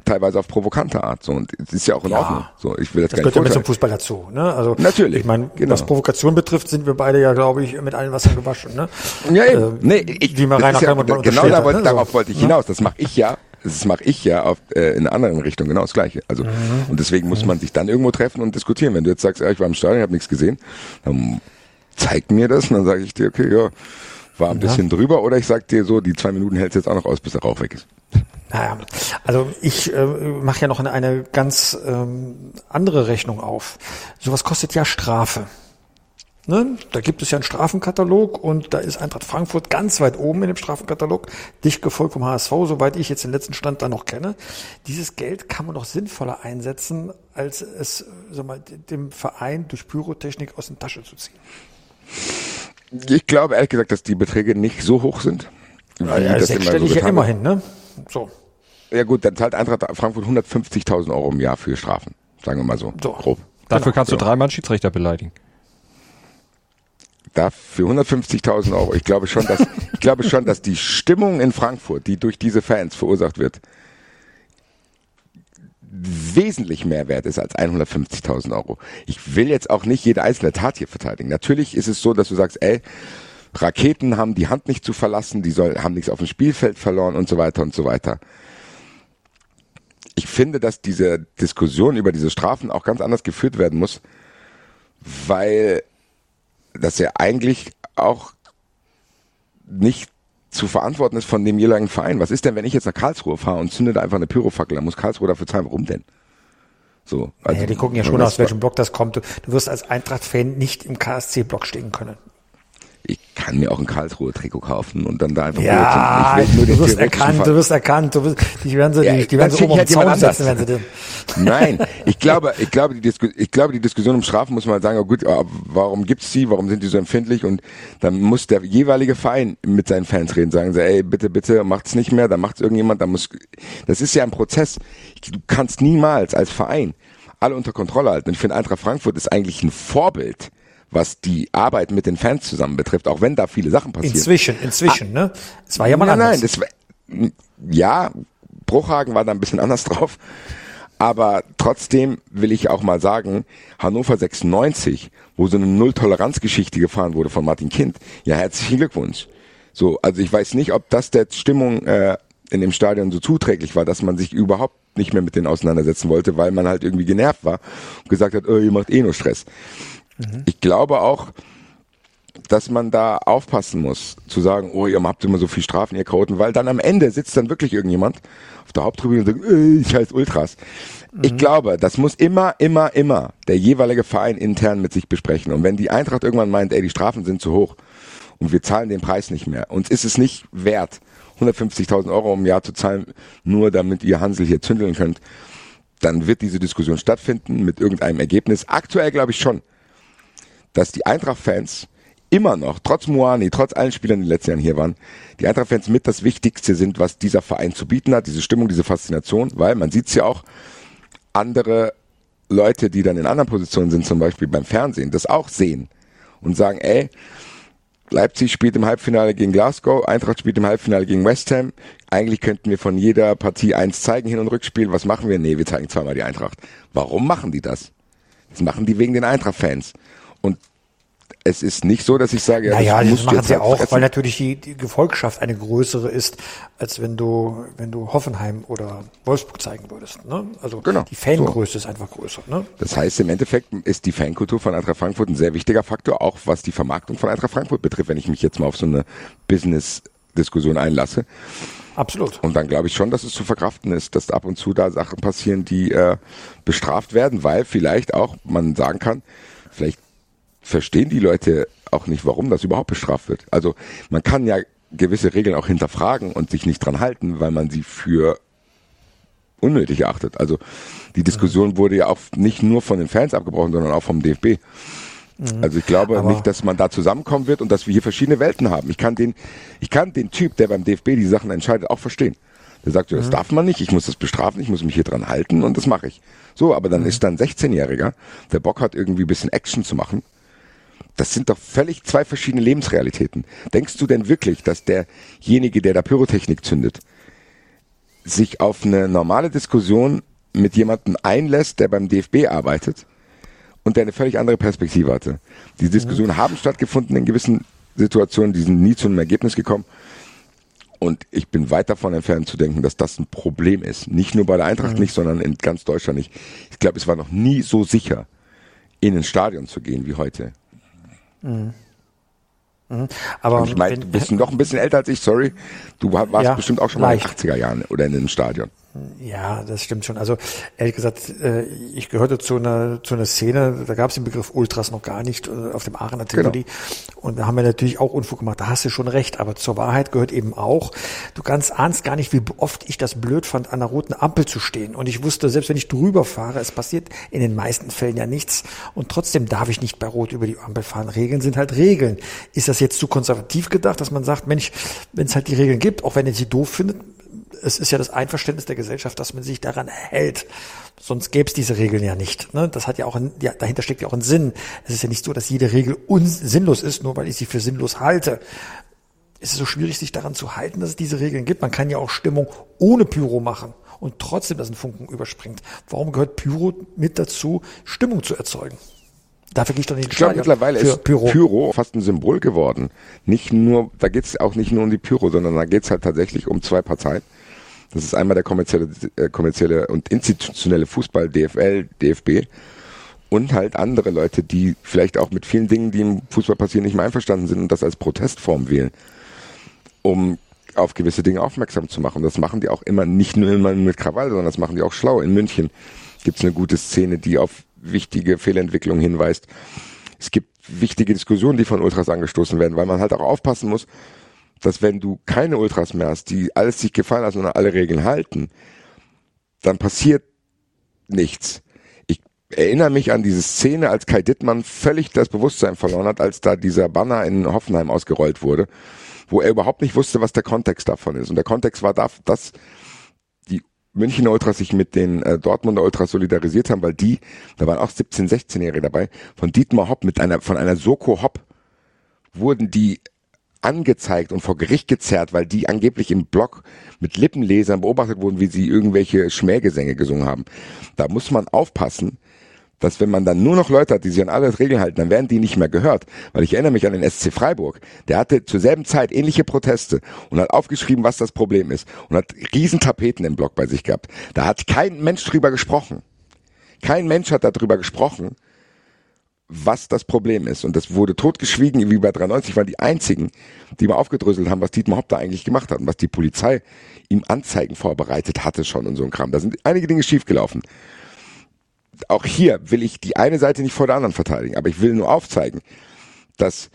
teilweise auf provokante Art. So und es ist ja auch in ja. Ordnung. So, ich will das, das gehört ja mit zum Fußball dazu. Ne? Also natürlich. Ich meine, genau. was Provokation betrifft, sind wir beide ja, glaube ich, mit allen Wassern gewaschen. Ne? Ja, eben. Äh, nee, ich, wie man rein ja, genau da wollte, ne? darauf wollte ich hinaus. Das mache ich ja. Das mache ich ja auf, äh, in einer anderen Richtung genau das Gleiche. Also mhm. und deswegen muss man sich dann irgendwo treffen und diskutieren. Wenn du jetzt sagst, ja, ich war im Stadion, ich habe nichts gesehen, dann zeig mir das und dann sage ich dir, okay, ja war ein ja. bisschen drüber oder ich sag dir so, die zwei Minuten hältst jetzt auch noch aus, bis der Rauch weg ist. Naja, also ich äh, mache ja noch eine, eine ganz ähm, andere Rechnung auf. Sowas kostet ja Strafe. Ne? Da gibt es ja einen Strafenkatalog und da ist Eintracht Frankfurt ganz weit oben in dem Strafenkatalog, dicht gefolgt vom HSV, soweit ich jetzt den letzten Stand da noch kenne. Dieses Geld kann man doch sinnvoller einsetzen, als es sag mal, dem Verein durch Pyrotechnik aus der Tasche zu ziehen. Ich glaube ehrlich gesagt, dass die Beträge nicht so hoch sind. Ja, ja, das sechsstellig so ja immerhin, ne? So. Ja gut, dann zahlt Eintracht Frankfurt 150.000 Euro im Jahr für Strafen. Sagen wir mal so, so. grob. Dafür genau. kannst du dreimal Schiedsrichter beleidigen. da für 150.000 Euro, ich glaube schon, dass, ich glaube schon, dass die Stimmung in Frankfurt, die durch diese Fans verursacht wird, wesentlich mehr wert ist als 150.000 Euro. Ich will jetzt auch nicht jede einzelne Tat hier verteidigen. Natürlich ist es so, dass du sagst, ey, Raketen haben die Hand nicht zu verlassen, die soll, haben nichts auf dem Spielfeld verloren und so weiter und so weiter. Ich finde, dass diese Diskussion über diese Strafen auch ganz anders geführt werden muss, weil das ja eigentlich auch nicht zu verantworten ist von dem jeweiligen Verein. Was ist denn, wenn ich jetzt nach Karlsruhe fahre und zünde da einfach eine Pyrofackel, dann muss Karlsruhe dafür zahlen. Warum denn? So, also, ja, die gucken ja schon aus welchem Block das kommt. Du, du wirst als Eintracht-Fan nicht im KSC-Block stehen können ich kann mir auch ein Karlsruhe-Trikot kaufen und dann da einfach ja, ich will nur du wirst erkannt, du wirst erkannt, du wirst, die werden sie, ja, die, die werden sie oben halt Zaun setzen, wenn sie den. Nein, <laughs> ich glaube, ich glaube, die Disku ich glaube, die Diskussion um Strafen muss man sagen, oh gut, warum gibt's sie, warum sind die so empfindlich und dann muss der jeweilige Verein mit seinen Fans reden, sagen sie, ey, bitte, bitte, macht's nicht mehr, dann macht's irgendjemand, dann muss, das ist ja ein Prozess. Du kannst niemals als Verein alle unter Kontrolle halten. Ich finde, Eintracht Frankfurt ist eigentlich ein Vorbild was die Arbeit mit den Fans zusammen betrifft, auch wenn da viele Sachen passieren. Inzwischen, inzwischen, ah, ne? Es war ja mal nein, anders. Nein, das, ja, Bruchhagen war da ein bisschen <laughs> anders drauf. Aber trotzdem will ich auch mal sagen, Hannover 96, wo so eine Null-Toleranz-Geschichte gefahren wurde von Martin Kind, ja, herzlichen Glückwunsch. So, also ich weiß nicht, ob das der Stimmung äh, in dem Stadion so zuträglich war, dass man sich überhaupt nicht mehr mit denen auseinandersetzen wollte, weil man halt irgendwie genervt war und gesagt hat, oh, ihr macht eh nur Stress. Mhm. Ich glaube auch, dass man da aufpassen muss, zu sagen, oh, ihr habt immer so viel Strafen, ihr Chaoten, weil dann am Ende sitzt dann wirklich irgendjemand auf der Haupttribüne und sagt, äh, ich heiße Ultras. Mhm. Ich glaube, das muss immer, immer, immer der jeweilige Verein intern mit sich besprechen. Und wenn die Eintracht irgendwann meint, ey, die Strafen sind zu hoch und wir zahlen den Preis nicht mehr, uns ist es nicht wert, 150.000 Euro im Jahr zu zahlen, nur damit ihr Hansel hier zündeln könnt, dann wird diese Diskussion stattfinden mit irgendeinem Ergebnis. Aktuell glaube ich schon dass die Eintracht-Fans immer noch, trotz Moani, trotz allen Spielern, die in den letzten Jahren hier waren, die Eintracht-Fans mit das Wichtigste sind, was dieser Verein zu bieten hat, diese Stimmung, diese Faszination, weil man sieht es ja auch, andere Leute, die dann in anderen Positionen sind, zum Beispiel beim Fernsehen, das auch sehen und sagen, ey, Leipzig spielt im Halbfinale gegen Glasgow, Eintracht spielt im Halbfinale gegen West Ham. Eigentlich könnten wir von jeder Partie eins zeigen, Hin- und Rückspiel. Was machen wir? Nee, wir zeigen zweimal die Eintracht. Warum machen die das? Das machen die wegen den Eintracht-Fans. Es ist nicht so, dass ich sage, ja, naja, das, das machen sie halt auch, fressen. weil natürlich die, die Gefolgschaft eine größere ist, als wenn du, wenn du Hoffenheim oder Wolfsburg zeigen würdest. Ne? Also genau, die Fangröße so. ist einfach größer. Ne? Das heißt, im Endeffekt ist die Fankultur von Eintracht Frankfurt ein sehr wichtiger Faktor, auch was die Vermarktung von Eintracht Frankfurt betrifft, wenn ich mich jetzt mal auf so eine Business-Diskussion einlasse. Absolut. Und dann glaube ich schon, dass es zu verkraften ist, dass ab und zu da Sachen passieren, die äh, bestraft werden, weil vielleicht auch man sagen kann, vielleicht verstehen die Leute auch nicht, warum das überhaupt bestraft wird. Also man kann ja gewisse Regeln auch hinterfragen und sich nicht dran halten, weil man sie für unnötig erachtet. Also die Diskussion wurde ja auch nicht nur von den Fans abgebrochen, sondern auch vom DFB. Mhm. Also ich glaube Aber nicht, dass man da zusammenkommen wird und dass wir hier verschiedene Welten haben. Ich kann den, ich kann den Typ, der beim DFB die Sachen entscheidet, auch verstehen. Der sagt, das mhm. darf man nicht, ich muss das bestrafen, ich muss mich hier dran halten und das mache ich. So, aber dann mhm. ist dann 16-Jähriger, der Bock hat, irgendwie ein bisschen Action zu machen das sind doch völlig zwei verschiedene Lebensrealitäten. Denkst du denn wirklich, dass derjenige, der da Pyrotechnik zündet, sich auf eine normale Diskussion mit jemandem einlässt, der beim DFB arbeitet und der eine völlig andere Perspektive hatte? Die Diskussionen mhm. haben stattgefunden in gewissen Situationen, die sind nie zu einem Ergebnis gekommen. Und ich bin weit davon entfernt zu denken, dass das ein Problem ist. Nicht nur bei der Eintracht mhm. nicht, sondern in ganz Deutschland nicht. Ich glaube, es war noch nie so sicher, in ein Stadion zu gehen wie heute. Mhm. Mhm. Aber ich meine, du bist noch ein bisschen älter als ich, sorry. Du warst ja, bestimmt auch schon mal leicht. in den 80er Jahren oder in einem Stadion. Ja, das stimmt schon. Also ehrlich gesagt, äh, ich gehörte zu einer zu einer Szene, da gab es den Begriff Ultras noch gar nicht äh, auf dem Aachener Tivoli. Genau. Und da haben wir natürlich auch Unfug gemacht. Da hast du schon recht. Aber zur Wahrheit gehört eben auch, du ganz ahnst gar nicht, wie oft ich das blöd fand, an der roten Ampel zu stehen. Und ich wusste, selbst wenn ich drüber fahre, es passiert in den meisten Fällen ja nichts. Und trotzdem darf ich nicht bei Rot über die Ampel fahren. Regeln sind halt Regeln. Ist das jetzt zu konservativ gedacht, dass man sagt, Mensch, wenn es halt die Regeln gibt, auch wenn ihr sie doof findet, es ist ja das Einverständnis der Gesellschaft, dass man sich daran hält. Sonst gäbe es diese Regeln ja nicht. Ne? Das hat ja auch ein, ja, dahinter steckt ja auch ein Sinn. Es ist ja nicht so, dass jede Regel sinnlos ist, nur weil ich sie für sinnlos halte. Es ist so schwierig, sich daran zu halten, dass es diese Regeln gibt. Man kann ja auch Stimmung ohne Pyro machen und trotzdem, dass ein Funken überspringt. Warum gehört Pyro mit dazu, Stimmung zu erzeugen? Dafür gehe ich doch nicht Ich glaube, mittlerweile ist Pyro. Pyro. fast ein Symbol geworden. Nicht nur, da geht es auch nicht nur um die Pyro, sondern da geht es halt tatsächlich um zwei Parteien. Das ist einmal der kommerzielle, äh, kommerzielle und institutionelle Fußball, DFL, DFB. Und halt andere Leute, die vielleicht auch mit vielen Dingen, die im Fußball passieren, nicht mehr einverstanden sind und das als Protestform wählen. Um auf gewisse Dinge aufmerksam zu machen. Das machen die auch immer, nicht nur immer mit Krawall, sondern das machen die auch schlau. In München gibt es eine gute Szene, die auf wichtige Fehlentwicklungen hinweist. Es gibt wichtige Diskussionen, die von Ultras angestoßen werden, weil man halt auch aufpassen muss, dass wenn du keine Ultras mehr hast, die alles sich gefallen lassen und alle Regeln halten, dann passiert nichts. Ich erinnere mich an diese Szene, als Kai Dittmann völlig das Bewusstsein verloren hat, als da dieser Banner in Hoffenheim ausgerollt wurde, wo er überhaupt nicht wusste, was der Kontext davon ist. Und der Kontext war, dass Münchner Ultras sich mit den äh, Dortmunder Ultras solidarisiert haben, weil die, da waren auch 17, 16-Jährige dabei, von Dietmar Hopp mit einer, von einer Soko Hopp wurden die angezeigt und vor Gericht gezerrt, weil die angeblich im Blog mit Lippenlesern beobachtet wurden, wie sie irgendwelche Schmähgesänge gesungen haben. Da muss man aufpassen, dass wenn man dann nur noch Leute hat, die sich an alle Regeln halten, dann werden die nicht mehr gehört. Weil ich erinnere mich an den SC Freiburg. Der hatte zur selben Zeit ähnliche Proteste und hat aufgeschrieben, was das Problem ist. Und hat riesen Tapeten im Block bei sich gehabt. Da hat kein Mensch drüber gesprochen. Kein Mensch hat darüber gesprochen, was das Problem ist. Und das wurde totgeschwiegen, wie bei 93 waren die einzigen, die mal aufgedröselt haben, was Dietmar Hopp da eigentlich gemacht hat und was die Polizei ihm Anzeigen vorbereitet hatte schon und so ein Kram. Da sind einige Dinge schiefgelaufen auch hier will ich die eine Seite nicht vor der anderen verteidigen, aber ich will nur aufzeigen, dass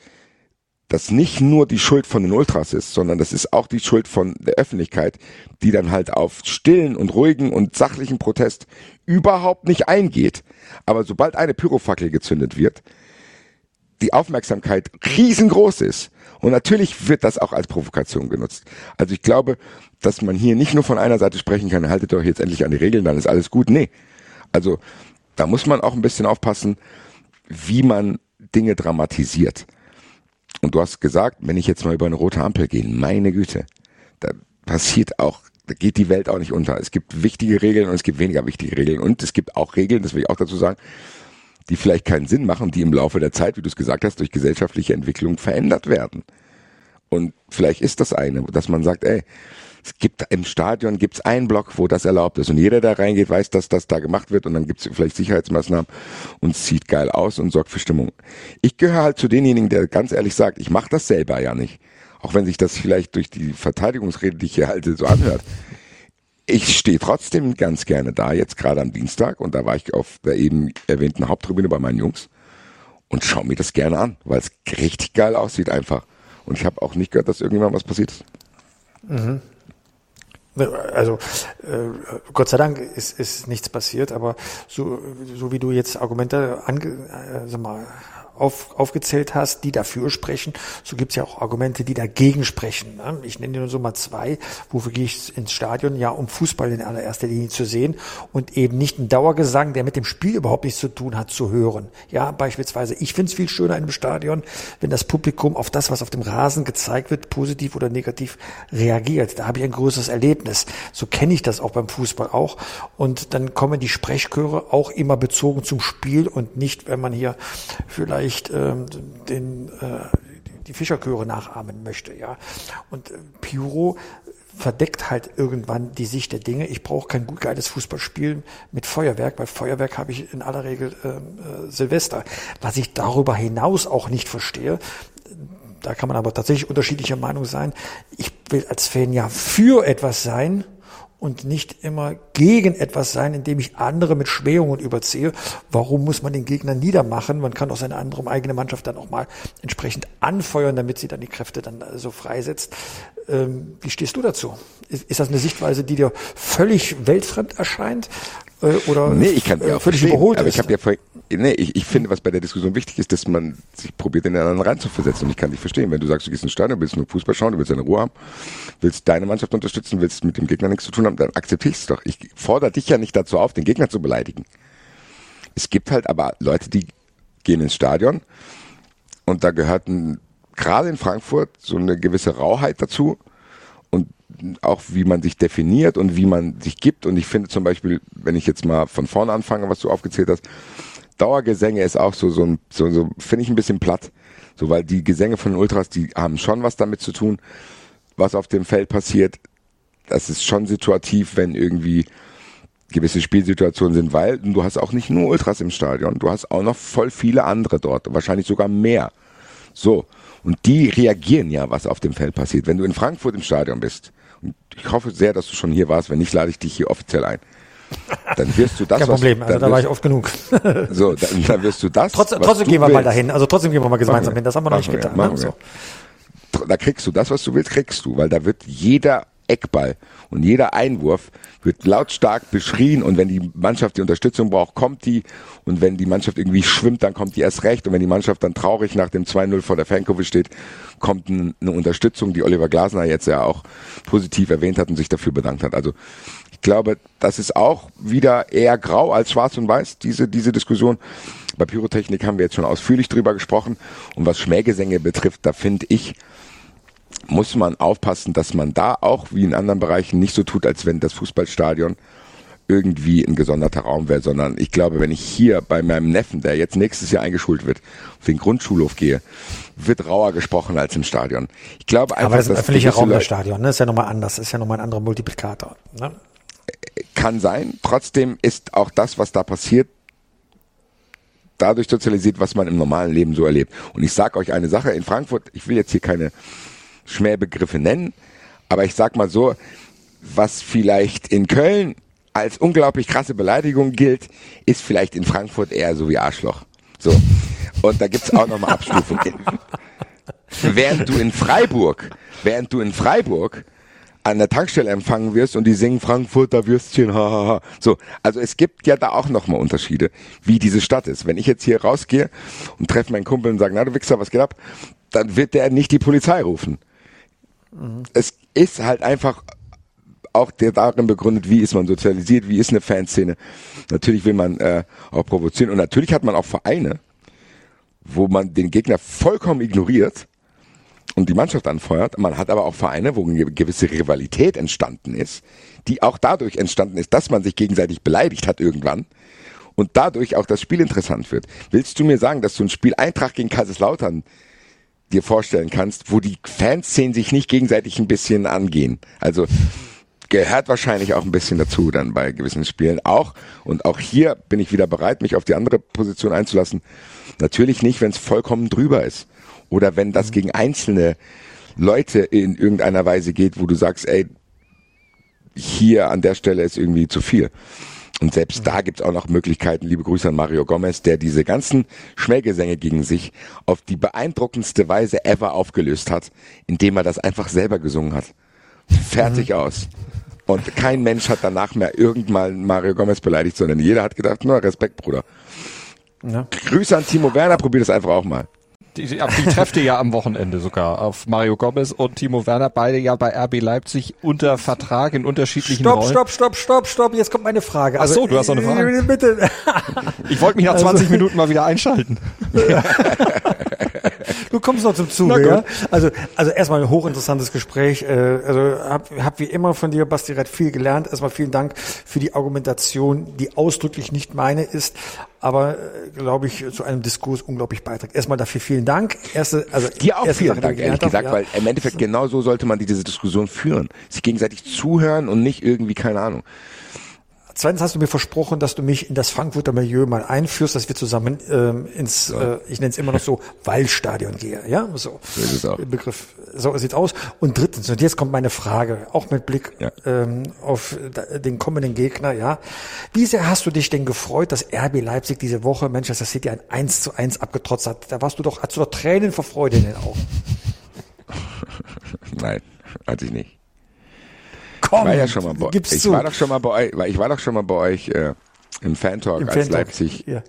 das nicht nur die Schuld von den Ultras ist, sondern das ist auch die Schuld von der Öffentlichkeit, die dann halt auf stillen und ruhigen und sachlichen Protest überhaupt nicht eingeht. Aber sobald eine Pyrofackel gezündet wird, die Aufmerksamkeit riesengroß ist. Und natürlich wird das auch als Provokation genutzt. Also ich glaube, dass man hier nicht nur von einer Seite sprechen kann, haltet euch jetzt endlich an die Regeln, dann ist alles gut. Nee. Also da muss man auch ein bisschen aufpassen, wie man Dinge dramatisiert. Und du hast gesagt, wenn ich jetzt mal über eine rote Ampel gehe, meine Güte, da passiert auch, da geht die Welt auch nicht unter. Es gibt wichtige Regeln und es gibt weniger wichtige Regeln. Und es gibt auch Regeln, das will ich auch dazu sagen, die vielleicht keinen Sinn machen, die im Laufe der Zeit, wie du es gesagt hast, durch gesellschaftliche Entwicklung verändert werden. Und vielleicht ist das eine, dass man sagt, ey, es gibt im Stadion gibt's einen Block, wo das erlaubt ist und jeder, der reingeht, weiß, dass das da gemacht wird und dann gibt's vielleicht Sicherheitsmaßnahmen und sieht geil aus und sorgt für Stimmung. Ich gehöre halt zu denjenigen, der ganz ehrlich sagt, ich mache das selber ja nicht. Auch wenn sich das vielleicht durch die Verteidigungsrede, die ich hier halte, so anhört. Ich stehe trotzdem ganz gerne da, jetzt gerade am Dienstag, und da war ich auf der eben erwähnten Haupttribüne bei meinen Jungs und schaue mir das gerne an, weil es richtig geil aussieht einfach. Und ich habe auch nicht gehört, dass irgendjemand was passiert ist. Mhm. Also äh, Gott sei Dank ist, ist nichts passiert, aber so, so wie du jetzt Argumente ange, äh, sag mal, auf, aufgezählt hast, die dafür sprechen, so gibt es ja auch Argumente, die dagegen sprechen. Ne? Ich nenne dir nur so mal zwei. Wofür gehe ich ins Stadion? Ja, um Fußball in allererster Linie zu sehen und eben nicht einen Dauergesang, der mit dem Spiel überhaupt nichts zu tun hat, zu hören. Ja, beispielsweise, ich finde es viel schöner einem Stadion, wenn das Publikum auf das, was auf dem Rasen gezeigt wird, positiv oder negativ reagiert. Da habe ich ein größeres Erlebnis. So kenne ich das auch beim Fußball auch. Und dann kommen die Sprechchöre auch immer bezogen zum Spiel und nicht, wenn man hier vielleicht vielleicht ähm, den, äh, die Fischerchöre nachahmen möchte. Ja. Und äh, Pyro verdeckt halt irgendwann die Sicht der Dinge. Ich brauche kein gut geiles Fußballspiel mit Feuerwerk, weil Feuerwerk habe ich in aller Regel ähm, äh, Silvester. Was ich darüber hinaus auch nicht verstehe, da kann man aber tatsächlich unterschiedlicher Meinung sein. Ich will als Fan ja für etwas sein, und nicht immer gegen etwas sein, indem ich andere mit Schmähungen überziehe. Warum muss man den Gegner niedermachen? Man kann auch seine andere eigene Mannschaft dann auch mal entsprechend anfeuern, damit sie dann die Kräfte dann so freisetzt. Ähm, wie stehst du dazu? Ist, ist das eine Sichtweise, die dir völlig weltfremd erscheint? Äh, oder Nee, ich kann äh, auch völlig verstehen, überholt aber ist. ich ja nee, ich, ich finde, was bei der Diskussion wichtig ist, dass man sich probiert, in den anderen reinzuversetzen. Und ich kann dich verstehen, wenn du sagst, du gehst ins Stadion, willst nur Fußball schauen, du willst deine Ruhe haben, willst deine Mannschaft unterstützen, willst mit dem Gegner nichts zu tun haben, dann akzeptiere ich es doch. Ich fordere dich ja nicht dazu auf, den Gegner zu beleidigen. Es gibt halt aber Leute, die gehen ins Stadion und da gehört ein, gerade in Frankfurt so eine gewisse Rauheit dazu und auch wie man sich definiert und wie man sich gibt. Und ich finde zum Beispiel, wenn ich jetzt mal von vorne anfange, was du aufgezählt hast, Dauergesänge ist auch so, so, so, so finde ich ein bisschen platt. So, weil die Gesänge von den Ultras, die haben schon was damit zu tun, was auf dem Feld passiert. Das ist schon situativ, wenn irgendwie gewisse Spielsituationen sind, weil du hast auch nicht nur Ultras im Stadion, du hast auch noch voll viele andere dort, wahrscheinlich sogar mehr. So. Und die reagieren ja, was auf dem Feld passiert. Wenn du in Frankfurt im Stadion bist, und ich hoffe sehr, dass du schon hier warst, wenn nicht, lade ich dich hier offiziell ein. Dann wirst du das, Kein Problem, also da war ich oft genug. <laughs> So, dann, dann wirst du das. Trotzdem, was trotzdem gehen wir mal willst. dahin. Also trotzdem gehen wir mal gemeinsam wir. hin. Das haben wir noch nicht wir, getan. ne? So. da kriegst du das, was du willst, kriegst du, weil da wird jeder Eckball und jeder Einwurf wird lautstark beschrien und wenn die Mannschaft die Unterstützung braucht, kommt die und wenn die Mannschaft irgendwie schwimmt, dann kommt die erst recht und wenn die Mannschaft dann traurig nach dem 2-0 vor der Fankurve steht, kommt eine Unterstützung, die Oliver Glasner jetzt ja auch positiv erwähnt hat und sich dafür bedankt hat. Also ich glaube, das ist auch wieder eher grau als schwarz und weiß, diese, diese Diskussion. Bei Pyrotechnik haben wir jetzt schon ausführlich drüber gesprochen und was Schmähgesänge betrifft, da finde ich, muss man aufpassen, dass man da auch wie in anderen Bereichen nicht so tut, als wenn das Fußballstadion irgendwie ein gesonderter Raum wäre, sondern ich glaube, wenn ich hier bei meinem Neffen, der jetzt nächstes Jahr eingeschult wird, auf den Grundschulhof gehe, wird rauer gesprochen als im Stadion. Ich glaube einfach, Aber das ist ein öffentlicher Raum, das Stadion. Ne? Ist ja nochmal anders. Das ist ja nochmal ein anderer Multiplikator. Ne? kann sein. Trotzdem ist auch das, was da passiert, dadurch sozialisiert, was man im normalen Leben so erlebt. Und ich sage euch eine Sache, in Frankfurt, ich will jetzt hier keine Schmähbegriffe nennen, aber ich sag mal so, was vielleicht in Köln als unglaublich krasse Beleidigung gilt, ist vielleicht in Frankfurt eher so wie Arschloch. So. Und da gibt's auch nochmal Abstufungen. <laughs> während du in Freiburg, während du in Freiburg an der Tankstelle empfangen wirst und die singen Frankfurter Würstchen, hahaha. So, also es gibt ja da auch nochmal Unterschiede, wie diese Stadt ist. Wenn ich jetzt hier rausgehe und treffe meinen Kumpel und sage, na du Wichser, was geht ab? Dann wird der nicht die Polizei rufen. Es ist halt einfach auch der darin begründet, wie ist man sozialisiert, wie ist eine Fanszene. Natürlich will man äh, auch provozieren und natürlich hat man auch Vereine, wo man den Gegner vollkommen ignoriert und die Mannschaft anfeuert. Man hat aber auch Vereine, wo eine gewisse Rivalität entstanden ist, die auch dadurch entstanden ist, dass man sich gegenseitig beleidigt hat irgendwann und dadurch auch das Spiel interessant wird. Willst du mir sagen, dass du ein Spiel Eintracht gegen Kaiserslautern dir vorstellen kannst, wo die Fanszenen sich nicht gegenseitig ein bisschen angehen? Also gehört wahrscheinlich auch ein bisschen dazu dann bei gewissen Spielen auch. Und auch hier bin ich wieder bereit, mich auf die andere Position einzulassen. Natürlich nicht, wenn es vollkommen drüber ist. Oder wenn das gegen einzelne Leute in irgendeiner Weise geht, wo du sagst, ey, hier an der Stelle ist irgendwie zu viel. Und selbst da gibt's auch noch Möglichkeiten, liebe Grüße an Mario Gomez, der diese ganzen Schmähgesänge gegen sich auf die beeindruckendste Weise ever aufgelöst hat, indem er das einfach selber gesungen hat. Fertig aus. Und kein Mensch hat danach mehr irgendwann Mario Gomez beleidigt, sondern jeder hat gedacht, na, Respekt, Bruder. Ja. Grüße an Timo Werner, probier das einfach auch mal. Die, die, die trefft ihr ja am Wochenende sogar auf Mario Gomez und Timo Werner, beide ja bei RB Leipzig unter Vertrag in unterschiedlichen Stopp, Rollen. stopp, stopp, stopp, stopp. Jetzt kommt meine Frage. Ach so, du hast noch eine Frage. äh, Bitte. Ich wollte mich nach 20 Minuten mal wieder einschalten. <laughs> <laughs> Du kommst noch zum Zuge, ja? Also, also erstmal ein hochinteressantes Gespräch. Äh, also hab, hab wie immer von dir, Basti Rett, viel gelernt. Erstmal vielen Dank für die Argumentation, die ausdrücklich nicht meine ist, aber äh, glaube ich zu einem Diskurs unglaublich beiträgt. Erstmal dafür vielen Dank. Erste, also Dir auch vielen Sache, Dank, ehrlich gesagt, haben, weil im Endeffekt genau so sollte man diese Diskussion führen. Sich gegenseitig zuhören und nicht irgendwie, keine Ahnung. Zweitens hast du mir versprochen, dass du mich in das Frankfurter Milieu mal einführst, dass wir zusammen ähm, ins, äh, ich nenne es immer noch so, Waldstadion gehen. Ja, so. So ist es auch. Begriff. So sieht's aus. Und drittens, und jetzt kommt meine Frage, auch mit Blick Ja. ähm, auf den kommenden Gegner, ja. Wie sehr hast du dich denn gefreut, dass RB Leipzig diese Woche Manchester City ein 1 zu 1 abgetrotzt hat? Da warst du doch, hast du doch Tränen vor Freude in den Augen. <laughs> Nein, hatte ich nicht. Komm, Ich war ja schon mal bei gib's ich zu. war doch schon mal bei euch, weil ich war doch schon mal bei euch äh, Im Fan-Talk, Im als Fan-Talk, Leipzig ja.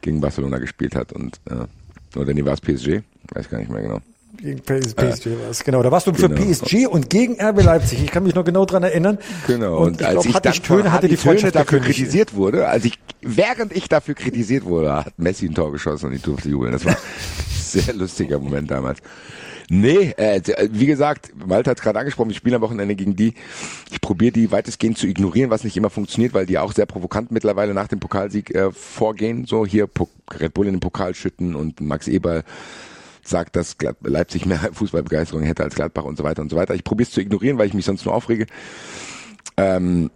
gegen Barcelona gespielt hat und äh, oder nee, war es PSG? Weiß gar nicht mehr genau. Gegen PS PSG war es, genau. Da warst du für Genau. PSG und gegen RB Leipzig. Ich kann mich noch genau dran erinnern. Genau. Und, Und, ich als glaube, ich hatte dann ich Töne, hatte die Töne dafür kritisiert wurde, als ich, während ich dafür kritisiert wurde, hat Messi ein Tor geschossen und ich durfte jubeln. Das war ein <laughs> sehr lustiger Moment damals. Nee, äh, wie gesagt, Malte hat gerade angesprochen, wir spielen am Wochenende gegen die. Ich probiere die weitestgehend zu ignorieren, was nicht immer funktioniert, weil die auch sehr provokant mittlerweile nach dem Pokalsieg äh, vorgehen. So hier Red Bull in den Pokal schütten und Max Eberl sagt, dass Leipzig mehr <laughs> Fußballbegeisterung hätte als Gladbach und so weiter und so weiter. Ich probiere es zu ignorieren, weil ich mich sonst nur aufrege. Ähm,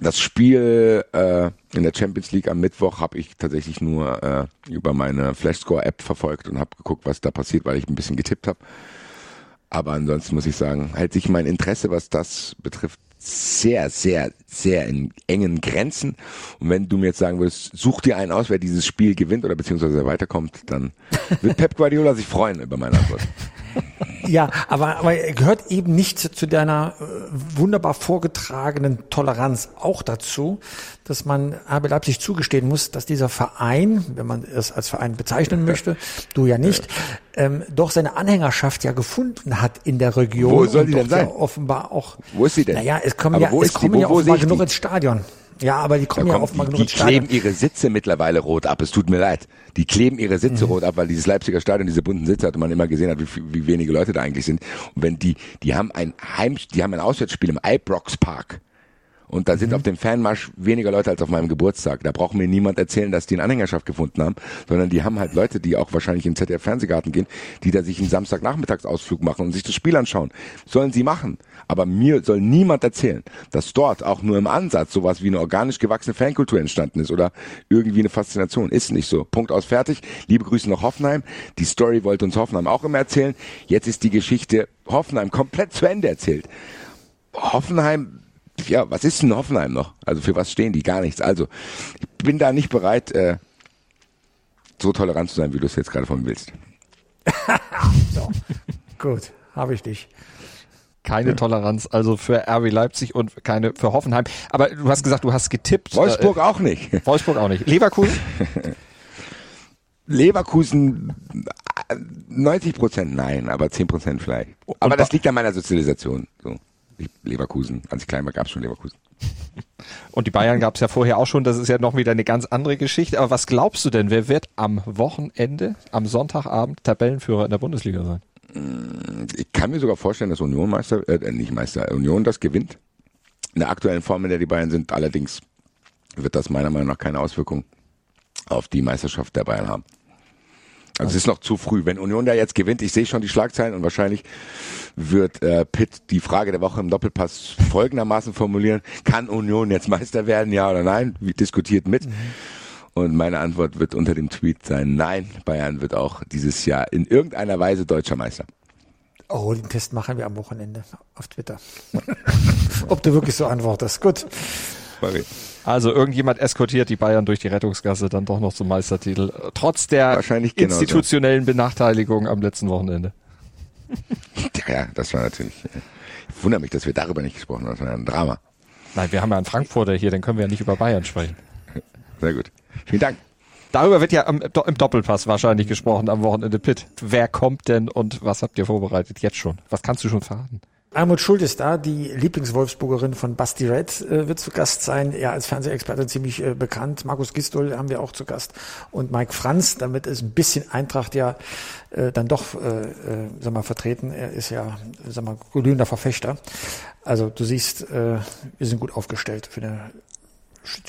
das Spiel äh, in der Champions League am Mittwoch habe ich tatsächlich nur äh, über meine Flashscore-App verfolgt und habe geguckt, was da passiert, weil ich ein bisschen getippt habe. Aber ansonsten muss ich sagen, hält sich mein Interesse, was das betrifft, sehr, sehr, sehr in engen Grenzen. Und wenn du mir jetzt sagen würdest, such dir einen aus, wer dieses Spiel gewinnt oder beziehungsweise weiterkommt, dann wird Pep Guardiola sich freuen über meine Antwort. <laughs> Ja, aber, aber er gehört eben nicht zu deiner äh, wunderbar vorgetragenen Toleranz auch dazu, dass man RB Leipzig zugestehen muss, dass dieser Verein, wenn man es als Verein bezeichnen möchte, du ja nicht, ähm, doch seine Anhängerschaft ja gefunden hat in der Region. Wo soll die denn doch ja sein? offenbar auch. Wo ist sie denn? Naja, es kommen Aber ja, es kommen ja offenbar genug ins Stadion. Ja, aber die kommen ja kommt, offenbar die, genug die Stadion. kleben ihre Sitze mittlerweile rot ab. Es tut mir leid. Die kleben ihre Sitze Mhm. rot ab, weil dieses Leipziger Stadion diese bunten Sitze hat und man immer gesehen hat, wie, wie wenige Leute da eigentlich sind. Und wenn die, die haben ein Heim, die haben ein Auswärtsspiel im Ibrox Park. Und da Mhm. sind auf dem Fanmarsch weniger Leute als auf meinem Geburtstag. Da braucht mir niemand erzählen, dass die eine Anhängerschaft gefunden haben, sondern die haben halt Leute, die auch wahrscheinlich in ZDF Fernsehgarten gehen, die da sich einen Samstagnachmittagsausflug machen und sich das Spiel anschauen. Sollen sie machen. Aber mir soll niemand erzählen, dass dort auch nur im Ansatz sowas wie eine organisch gewachsene Fankultur entstanden ist oder irgendwie eine Faszination. Ist nicht so. Punkt aus fertig. Liebe Grüße nach Hoffenheim. Die Story wollte uns Hoffenheim auch immer erzählen. Jetzt ist die Geschichte Hoffenheim komplett zu Ende erzählt. Hoffenheim, ja, was ist denn Hoffenheim noch? Also für was stehen die? Gar nichts. Also, ich bin da nicht bereit, äh, so tolerant zu sein, wie du es jetzt gerade von mir willst. <laughs> So. Gut, habe ich dich. Keine Toleranz, also für RB Leipzig und keine für Hoffenheim. Aber du hast gesagt, du hast getippt. Wolfsburg auch nicht. Äh, Wolfsburg auch nicht. <laughs> Leverkusen? <laughs> Leverkusen äh, 90 Prozent nein, aber 10 Prozent vielleicht. Aber das liegt an meiner Sozialisation. So. Leverkusen, als ich klein war, gab es schon Leverkusen. <laughs> Und die Bayern gab es ja vorher auch schon. Das ist ja noch wieder eine ganz andere Geschichte. Aber was glaubst du denn, wer wird am Wochenende, am Sonntagabend Tabellenführer in der Bundesliga sein? Ich kann mir sogar vorstellen, dass Union Meister, äh, nicht Meister, Union das gewinnt. In der aktuellen Form, in der die Bayern sind, allerdings wird das meiner Meinung nach keine Auswirkung auf die Meisterschaft der Bayern haben. Also es ist noch zu früh. Wenn Union da jetzt gewinnt, ich sehe schon die Schlagzeilen und wahrscheinlich wird äh, Pitt die Frage der Woche im Doppelpass folgendermaßen formulieren. Kann Union jetzt Meister werden, ja oder nein? Wie diskutiert mit. Und meine Antwort wird unter dem Tweet sein, nein, Bayern wird auch dieses Jahr in irgendeiner Weise deutscher Meister. Oh, den Test machen wir am Wochenende auf Twitter. <laughs> Ob du wirklich so antwortest. Gut. Sorry. Also irgendjemand eskortiert die Bayern durch die Rettungsgasse dann doch noch zum Meistertitel, trotz der institutionellen Benachteiligung am letzten Wochenende. Ja, das war natürlich. äh, Ich wundere mich, dass wir darüber nicht gesprochen haben. Das war ja ein Drama. Nein, wir haben ja einen Frankfurter hier, dann können wir ja nicht über Bayern sprechen. Sehr gut. Vielen Dank. Darüber wird ja am, im Doppelpass wahrscheinlich gesprochen am Wochenende. Pitt, wer kommt denn und was habt ihr vorbereitet jetzt schon? Was kannst du schon verraten? Almut Schuld ist da, die Lieblingswolfsburgerin von Basti Red äh, wird zu Gast sein. Er als Fernsehexperte ziemlich äh, bekannt. Markus Gistol haben wir auch zu Gast. Und Mike Franz, damit ist ein bisschen Eintracht ja äh, dann doch, äh, äh, sag mal, vertreten. Er ist ja, sag mal, glühender Verfechter. Also du siehst, äh, wir sind gut aufgestellt für eine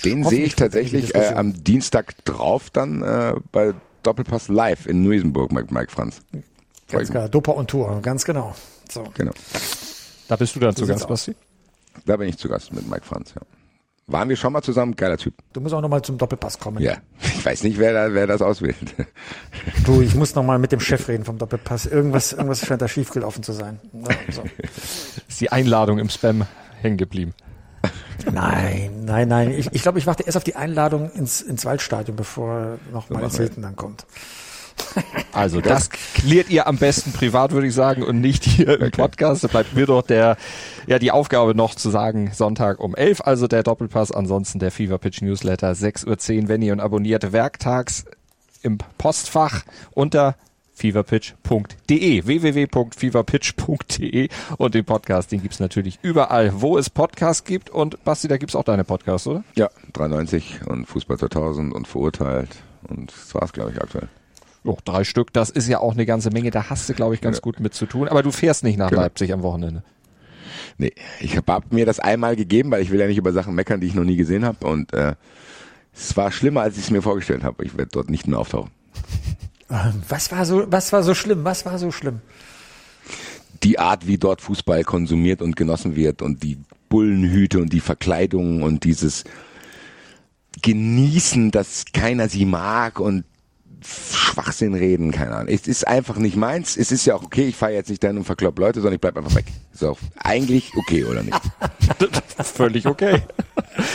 Den sehe ich tatsächlich äh, am Dienstag drauf dann äh, bei Doppelpass live in Luisenburg, Mike, Mike Franz. Ganz klar, Dopa und Tour, ganz genau. So. Genau. Da bist du dann zu Gast. Basti? Da bin ich zu Gast mit Mike Franz. Ja. Waren wir schon mal zusammen? Geiler Typ. Du musst auch nochmal zum Doppelpass kommen. Ja. <laughs> Ich weiß nicht, wer, da, wer das auswählt. <laughs> Du, ich muss nochmal mit dem Chef reden vom Doppelpass. Irgendwas, irgendwas scheint da schiefgelaufen zu sein. So. Ist die Einladung im Spam hängen geblieben? Nein, nein, nein. Ich, ich glaube, ich warte erst auf die Einladung ins, ins Waldstadion, bevor noch machen Meines wir. Hilton dann kommt. Also das klärt ihr am besten privat, würde ich sagen, und nicht hier im Podcast. Da bleibt mir doch der, ja, die Aufgabe noch zu sagen, Sonntag um 11, also der Doppelpass, ansonsten der Fever Pitch Newsletter, 6.10 Uhr, wenn ihr und abonniert werktags im Postfach unter feverpitch.de, www.feverpitch.de und den Podcast, den gibt's natürlich überall, wo es Podcasts gibt und Basti, da gibt's auch deine Podcasts, oder? Ja, 93 und Fußball 2000 und Verurteilt und das war's, glaube ich, aktuell. Oh, drei Stück, das ist ja auch eine ganze Menge, da hast du, glaube ich, ganz ja. gut mit zu tun, aber du fährst nicht nach genau. Leipzig am Wochenende. Nee, ich habe hab mir das einmal gegeben, weil ich will ja nicht über Sachen meckern, die ich noch nie gesehen habe und äh, es war schlimmer, als ich es mir vorgestellt habe. Ich werde dort nicht mehr auftauchen. <laughs> Ähm, was war so, was war so schlimm? Was war so schlimm? Die Art, wie dort Fußball konsumiert und genossen wird und die Bullenhüte und die Verkleidungen und dieses Genießen, dass keiner sie mag und Schwachsinn reden, keine Ahnung. Es ist einfach nicht meins. Es ist ja auch okay, ich fahre jetzt nicht dann und verklopp Leute, sondern ich bleib einfach weg. Ist auch eigentlich okay, oder nicht? <laughs> Völlig okay.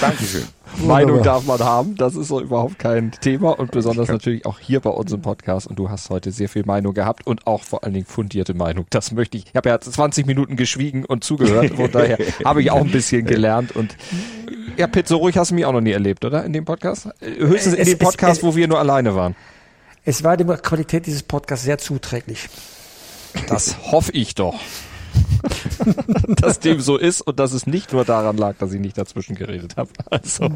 Dankeschön. Meinung darf man haben, das ist so überhaupt kein Thema und besonders natürlich auch hier bei uns im Podcast und du hast heute sehr viel Meinung gehabt und auch vor allen Dingen fundierte Meinung. Das möchte ich. Ich habe ja 20 Minuten geschwiegen und zugehört, von daher <laughs> habe ich auch ein bisschen gelernt und ja, Pitt, so ruhig hast du mich auch noch nie erlebt, oder? In dem Podcast? Höchstens in dem Podcast, wo wir nur alleine waren. Es war der Qualität dieses Podcasts sehr zuträglich. Das hoffe ich doch. <laughs> dass dem so ist und dass es nicht nur daran lag, dass ich nicht dazwischen geredet habe. Also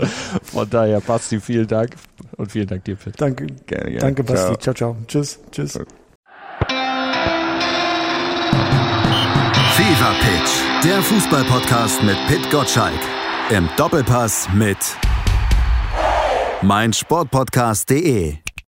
von daher, Basti, vielen Dank und vielen Dank dir, Pitt. Danke, gerne, gerne. Danke, Basti. Ciao, ciao. Tschüss, tschüss. Fever Pitch, der Fußballpodcast mit Pitt Gottschalk. Im Doppelpass mit meinsportpodcast.de.